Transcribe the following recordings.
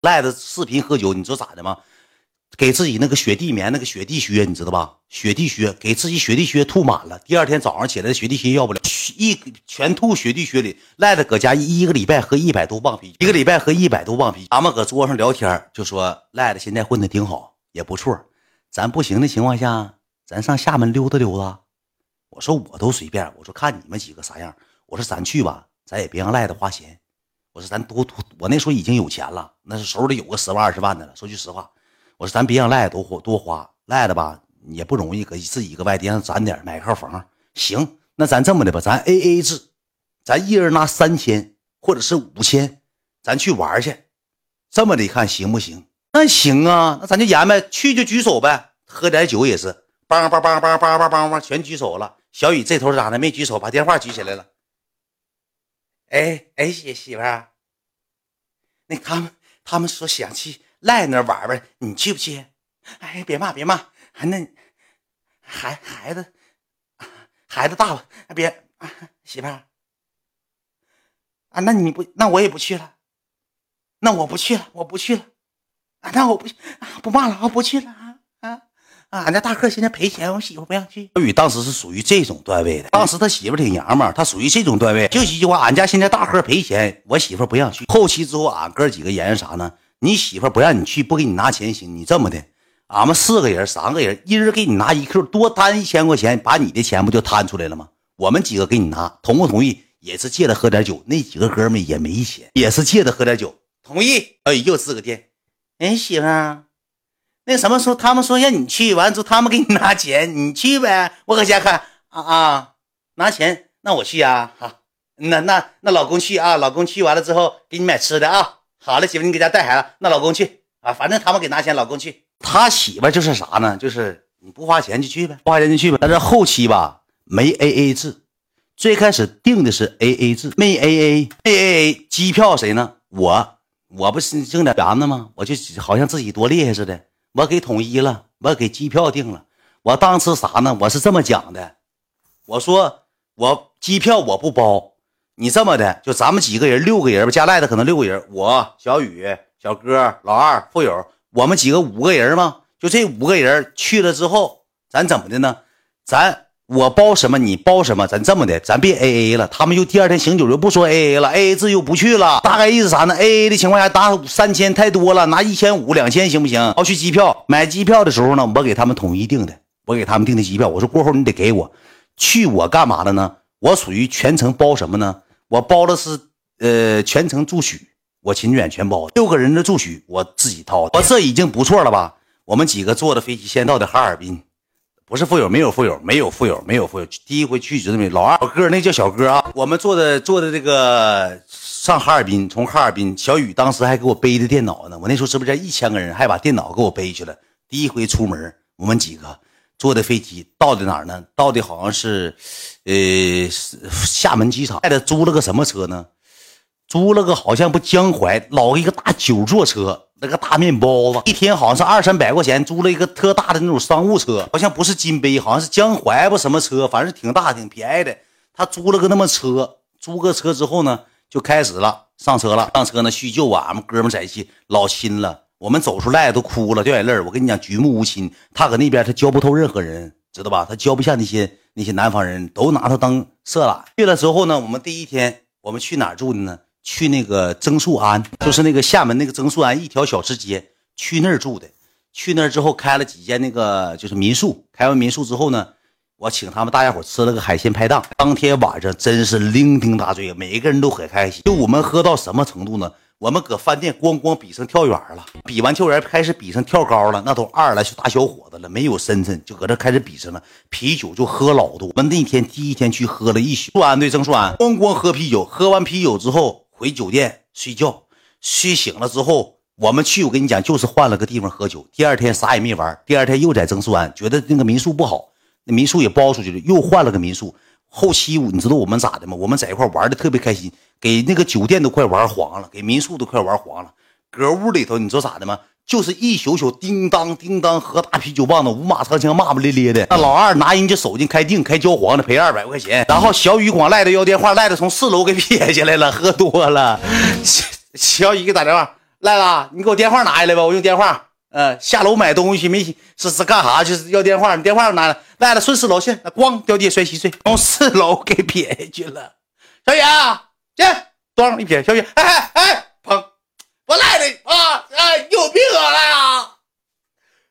赖着视频喝酒，你知道咋的吗？给自己那个雪地棉，那个雪地靴，你知道吧？雪地靴给自己雪地靴吐满了，第二天早上起来雪地靴要不了，一全吐雪地靴里。赖子搁家一个礼拜喝一百多磅啤酒，一个礼拜喝一百多磅啤酒。咱们搁桌上聊天，就说赖子现在混的挺好，也不错。咱不行的情况下，咱上厦门溜达溜达。我说我都随便，我说看你们几个啥样。我说咱去吧，咱也别让赖子花钱。我说咱多多，我那时候已经有钱了，那是手里有个十万二十万的了。说句实话。我说咱别让赖多花多花，赖子吧也不容易，搁自己搁外地上攒点买套房。行，那咱这么的吧，咱 A A 制，咱一人拿三千或者是五千，咱去玩去。这么的看行不行？那行啊，那咱就言呗，去就举手呗，喝点酒也是，梆梆梆梆梆梆梆全举手了。小雨这头咋的没举手？把电话举起来了。哎哎，媳媳妇儿，那他们他们说想去。赖那玩玩，你去不去？哎，别骂别骂，那孩孩子孩子大了，别媳妇儿啊，那你不那我也不去了，那我不去了，我不去了啊，那我不不骂了啊，不去了啊！俺家大客现在赔钱，我媳妇不让去。小雨当时是属于这种段位的，当时他媳妇挺娘们，他属于这种段位，就一句话，俺家现在大客赔钱，我媳妇不让去。后期之后，俺哥几个研究啥呢？你媳妇不让你去，不给你拿钱行？你这么的，俺们四个人、三个人，一人给你拿一 Q，多摊一千块钱，把你的钱不就摊出来了吗？我们几个给你拿，同不同意？也是借着喝点酒，那几个哥们也没钱，也是借着喝点酒，同意。哎，又四个店。哎，媳妇，那什么时候他们说让你去，完了之后他们给你拿钱，你去呗。我搁家看啊啊，拿钱，那我去呀。好，那那那老公去啊，老公去完了之后给你买吃的啊。好了，媳妇，你搁家带孩子，那老公去啊，反正他们给拿钱，老公去。他媳妇就是啥呢？就是你不花钱就去呗，花钱就去呗。但是后期吧，没 A A 制，最开始定的是 A A 制，没 A A A A 机票谁呢？我我不是挣点钱子吗？我就好像自己多厉害似的，我给统一了，我给机票定了。我当时啥呢？我是这么讲的，我说我机票我不包。你这么的，就咱们几个人，六个人吧，加赖的可能六个人。我小雨、小哥、老二、富有，我们几个五个人嘛。就这五个人去了之后，咱怎么的呢？咱我包什么，你包什么？咱这么的，咱别 A A 了。他们又第二天醒酒又不说 A A 了，A A 制又不去了。大概意思啥呢？A A 的情况下，打三千太多了，拿一千五、两千行不行？要去机票，买机票的时候呢，我给他们统一定的，我给他们订的机票。我说过后你得给我去，我干嘛了呢？我属于全程包什么呢？我包的是，呃，全程住宿，我秦远全包，六个人的住宿我自己掏，我这已经不错了吧？我们几个坐的飞机先到的哈尔滨，不是富有，没有富有，没有富有，没有富有，第一回去知道没？老二小哥，那叫小哥啊。我们坐的坐的这个上哈尔滨，从哈尔滨，小雨当时还给我背的电脑呢。我那时候直播间一千个人，还把电脑给我背去了。第一回出门，我们几个。坐的飞机到的哪儿呢？到的好像是，呃，厦门机场。带的租了个什么车呢？租了个好像不江淮老一个大九座车，那个大面包子，一天好像是二三百块钱。租了一个特大的那种商务车，好像不是金杯，好像是江淮不什么车，反正挺大挺便宜的。他租了个那么车，租个车之后呢，就开始了上车了，上车呢叙旧啊，俺们哥们在一起老亲了。我们走出来都哭了，掉眼泪我跟你讲，举目无亲。他搁那边，他交不透任何人，知道吧？他交不下那些那些南方人，都拿他当色懒。去了之后呢，我们第一天我们去哪儿住的呢？去那个曾树安，就是那个厦门那个曾树安一条小吃街，去那儿住的。去那儿之后开了几间那个就是民宿，开完民宿之后呢，我请他们大家伙吃了个海鲜排档。当天晚上真是酩酊大醉，每一个人都很开心。就我们喝到什么程度呢？我们搁饭店咣咣比上跳远了，比完跳远开始比上跳高了，那都二来岁大小伙子了，没有身份就搁这开始比上了。啤酒就喝老多，我们那天第一天去喝了一宿。安对曾树安，咣咣喝啤酒，喝完啤酒之后回酒店睡觉，睡醒了之后我们去，我跟你讲就是换了个地方喝酒。第二天啥也没玩，第二天又在曾厝安，觉得那个民宿不好，那民宿也包出去了，又换了个民宿。后期你知道我们咋的吗？我们在一块玩的特别开心。给那个酒店都快玩黄了，给民宿都快玩黄了。搁屋里头，你说咋的吗？就是一宿宿叮当叮当喝大啤酒棒子，五马长枪骂骂咧咧的。那老二拿人家手机开定开焦黄的，赔二百块钱。然后小雨光赖的要电话，赖的从四楼给撇下来了，喝多了。小雨给打电话，赖子，你给我电话拿下来吧，我用电话。嗯，下楼买东西没是是干啥？就是要电话，你电话拿来。赖子顺四楼去，咣掉地摔稀碎，从四楼给撇下去了。小雨啊，进，咣一撇，小雨，哎哎哎，我赖的啊，哎，有病啊，赖啊！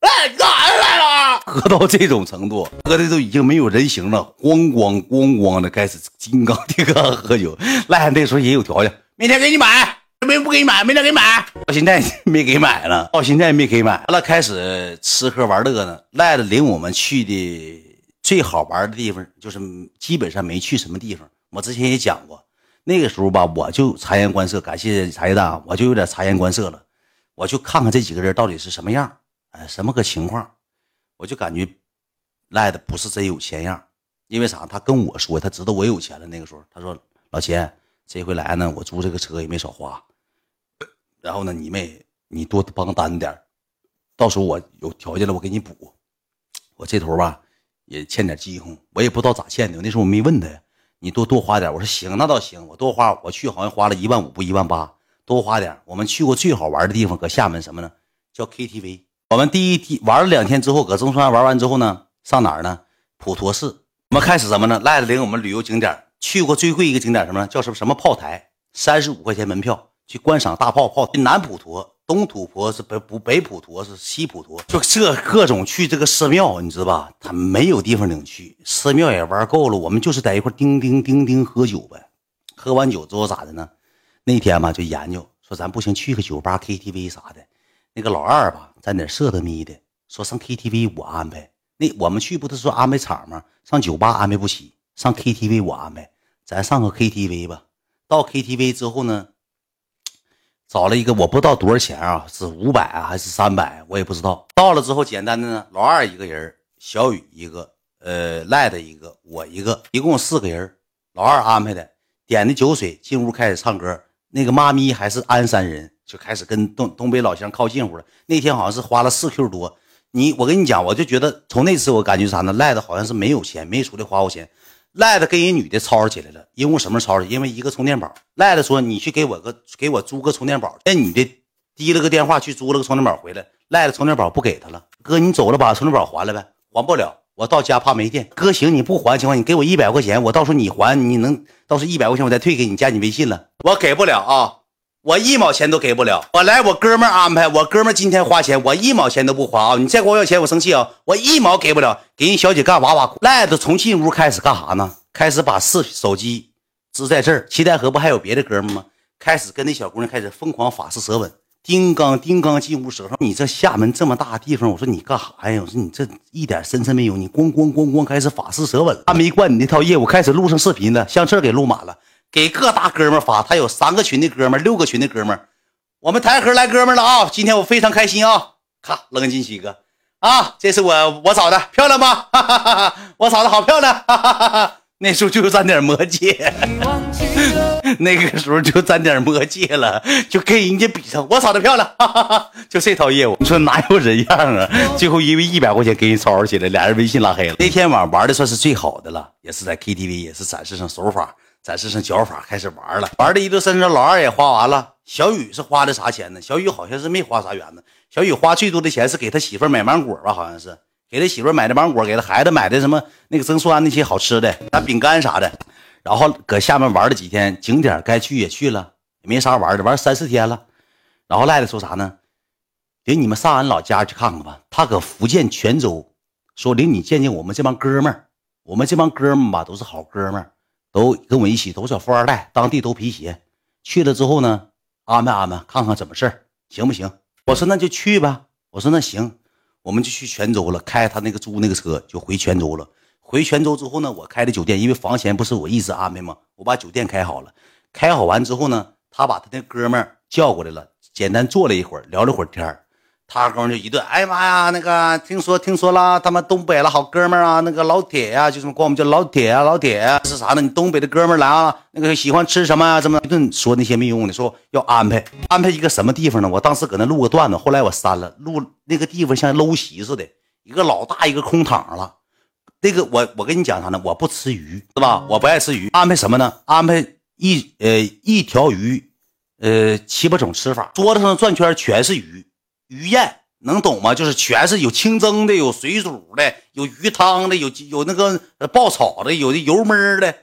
哎，干啥呀，赖子？喝到这种程度，喝的都已经没有人形了，咣咣咣咣的开始金刚铁刚喝酒。赖那时候也有条件，明天给你买。没不给你买，明天给你买。到现在没给买呢，到现在没给买。完了，开始吃喝玩乐呢。赖子领我们去的最好玩的地方，就是基本上没去什么地方。我之前也讲过，那个时候吧，我就察言观色。感谢茶叶蛋，我就有点察言观色了。我就看看这几个人到底是什么样，哎，什么个情况。我就感觉赖的不是真有钱样，因为啥？他跟我说，他知道我有钱了。那个时候，他说：“老钱，这回来呢，我租这个车也没少花。”然后呢，你们你多帮担点到时候我有条件了，我给你补。我这头吧也欠点饥荒，我也不知道咋欠的。那时候我没问他呀，你多多花点。我说行，那倒行，我多花。我去好像花了一万五不一万八，多花点。我们去过最好玩的地方，搁厦门什么呢？叫 KTV。我们第一天玩了两天之后，搁中山玩完之后呢，上哪儿呢？普陀寺。我们开始什么呢？赖子领我们旅游景点，去过最贵一个景点什么呢？叫什么什么炮台，三十五块钱门票。去观赏大炮炮，南普陀、东土婆是北不北普陀是西普陀，就这各种去这个寺庙，你知道吧？他没有地方领去，寺庙也玩够了，我们就是在一块叮叮叮叮喝酒呗。喝完酒之后咋的呢？那天嘛就研究说咱不行，去个酒吧 KTV 啥的。那个老二吧在哪色的眯的，说上 KTV 我安排。那我们去不都说安排场吗？上酒吧安排不起，上 KTV 我安排，咱上个 KTV 吧。到 KTV 之后呢？找了一个我不知道多少钱啊，是五百啊还是三百，我也不知道。到了之后，简单的呢，老二一个人，小雨一个，呃，赖的一个，我一个，一共四个人。老二安排的，点的酒水，进屋开始唱歌。那个妈咪还是鞍山人，就开始跟东东北老乡靠近乎了。那天好像是花了四 Q 多。你我跟你讲，我就觉得从那次我感觉啥呢？赖的好像是没有钱，没出来花过钱。赖子跟人女的吵吵起来了，因为什么吵吵？因为一个充电宝。赖子说：“你去给我个，给我租个充电宝。”那女的滴了个电话去租了个充电宝回来。赖子充电宝不给他了，哥，你走了把充电宝还了呗？还不了，我到家怕没电。哥，行，你不还情况，你给我一百块钱，我到时候你还，你能到时候一百块钱我再退给你，加你微信了。我给不了啊。我一毛钱都给不了，我来我哥们安排，我哥们今天花钱，我一毛钱都不花啊！你再管我要钱，我生气啊！我一毛给不了，给人小姐干哇哇哭。赖子从进屋开始干啥呢？开始把视手机支在这儿，齐代河不还有别的哥们吗？开始跟那小姑娘开始疯狂法式舌吻，叮当叮当进屋舌上。你这厦门这么大地方，我说你干啥呀？我说你这一点深沉没有，你咣咣咣咣开始法式舌吻。他没惯你那套业务，开始录上视频了，相册给录满了。给各大哥们发，他有三个群的哥们，六个群的哥们。我们台河来哥们了啊！今天我非常开心啊！咔扔进去一个啊，这是我我嫂的，漂亮吗？哈哈哈哈我嫂子好漂亮，哈哈哈哈那时候就沾点魔戒，那个时候就沾点魔戒了，就跟人家比上，我嫂子漂亮，哈哈哈就这套业务，你说哪有人样啊？最后因为一百块钱给人吵吵起来，俩人微信拉黑了。那天晚上玩的算是最好的了，也是在 KTV，也是展示上手法。展示上脚法，开始玩了，玩了一顿身上，老二也花完了。小雨是花的啥钱呢？小雨好像是没花啥元子。小雨花最多的钱是给他媳妇买芒果吧，好像是给他媳妇买的芒果，给他孩子买的什么那个曾素安那些好吃的，拿饼干啥的。然后搁厦门玩了几天，景点该去也去了，也没啥玩的，玩三四天了。然后赖子说啥呢？领你们上俺老家去看看吧。他搁福建泉州，说领你见见我们这帮哥们儿。我们这帮哥们吧，都是好哥们儿。都跟我一起，都是富二代，当地都皮鞋。去了之后呢，安排安排，看看怎么事行不行？我说那就去吧。我说那行，我们就去泉州了，开他那个租那个车就回泉州了。回泉州之后呢，我开的酒店，因为房钱不是我一直安排吗？我把酒店开好了，开好完之后呢，他把他那哥们叫过来了，简单坐了一会儿，聊了会儿天他哥们就一顿，哎呀妈呀，那个听说听说了，他们东北了好哥们啊，那个老铁呀，就这么管我们叫老铁啊，老铁啊是啥呢？你东北的哥们来啊，那个喜欢吃什么啊？这么一顿说那些没用的，说要安排安排一个什么地方呢？我当时搁那录个段子，后来我删了，录那个地方像搂席似的，一个老大一个空躺了。那个我我跟你讲啥呢？我不吃鱼是吧？我不爱吃鱼，安排什么呢？安排一呃一条鱼，呃，七八种吃法。桌子上转圈全是鱼，鱼宴能懂吗？就是全是有清蒸的，有水煮的，有鱼汤的，有有那个爆炒的，有的油焖的，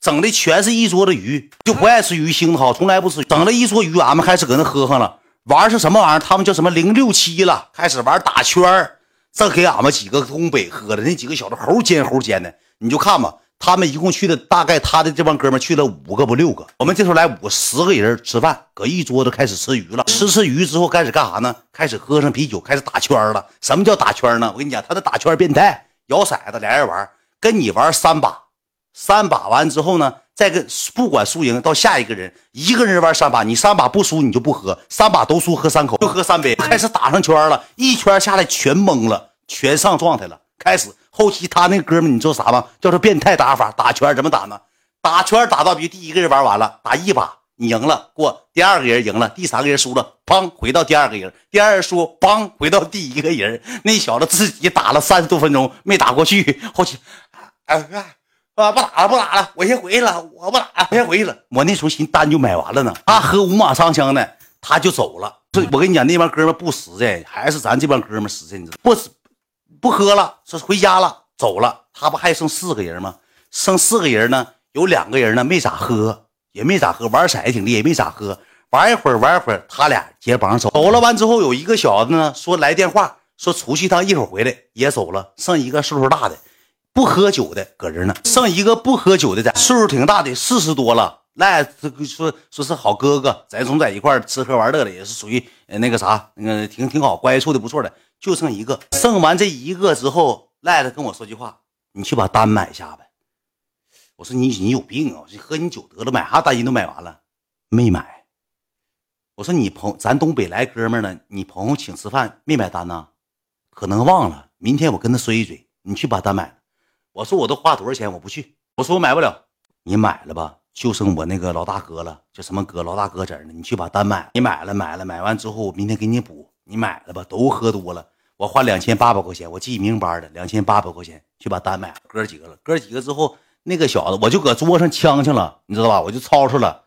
整的全是一桌子鱼。就不爱吃鱼腥的哈，从来不吃。整了一桌鱼，俺们开始搁那喝上了。玩是什么玩意儿？他们叫什么零六七了，开始玩打圈儿，这给俺们几个东北喝的，那几个小子猴尖猴尖的，你就看吧。他们一共去的大概，他的这帮哥们去了五个不六个。我们这时候来五十个人吃饭，搁一桌子开始吃鱼了。吃吃鱼之后开始干啥呢？开始喝上啤酒，开始打圈了。什么叫打圈呢？我跟你讲，他的打圈变态，摇骰子，俩人玩，跟你玩三把，三把完之后呢？再跟不管输赢，到下一个人，一个人玩三把，你三把不输你就不喝，三把都输喝三口就喝三杯，开始打上圈了，一圈下来全懵了，全上状态了。开始后期他那哥们你知道啥吗？叫做变态打法，打圈怎么打呢？打圈打到比第一个人玩完了，打一把你赢了过，第二个人赢了，第三个人输了，砰回到第二个人，第二输，砰回到第一个人。那小子自己打了三十多分钟没打过去，后期，哎。啊，不打了，不打了，我先回去了。我不打了，我先回去了。我那时候寻单就买完了呢。他喝五马上枪的，他就走了。这我跟你讲，那帮哥们不实在，还是咱这帮哥们实在。你知道不？不喝了，说回家了，走了。他不还剩四个人吗？剩四个人呢，有两个人呢没咋喝，也没咋喝，玩骰挺厉害，也没咋喝。玩一会儿，玩一会儿，他俩结帮走。走了完之后，有一个小子呢说来电话，说出去一趟，一会儿回来也走了。剩一个岁数大的。不喝酒的搁这呢，剩一个不喝酒的，在岁数挺大的，四十多了。赖这个说说是好哥哥，咱总在一块吃喝玩乐的，也是属于那个啥，那个挺挺好，关系处的不错的。就剩一个，剩完这一个之后，赖子跟我说句话：“你去把单买下呗。”我说：“你你有病啊！我说喝你酒得了，买啥单人都买完了，没买。”我说：“你朋咱东北来哥们呢，你朋友请吃饭没买单呢？可能忘了，明天我跟他说一嘴，你去把单买。”我说我都花多少钱，我不去。我说我买不了，你买了吧，就剩我那个老大哥了，叫什么哥？老大哥这呢，你去把单买。你买了，买了，买完之后，我明天给你补。你买了吧，都喝多了，我花两千八百块钱，我记明白的，两千八百块钱去把单买。哥几个了，哥几个之后，那个小子我就搁桌上呛呛了，你知道吧？我就吵吵了。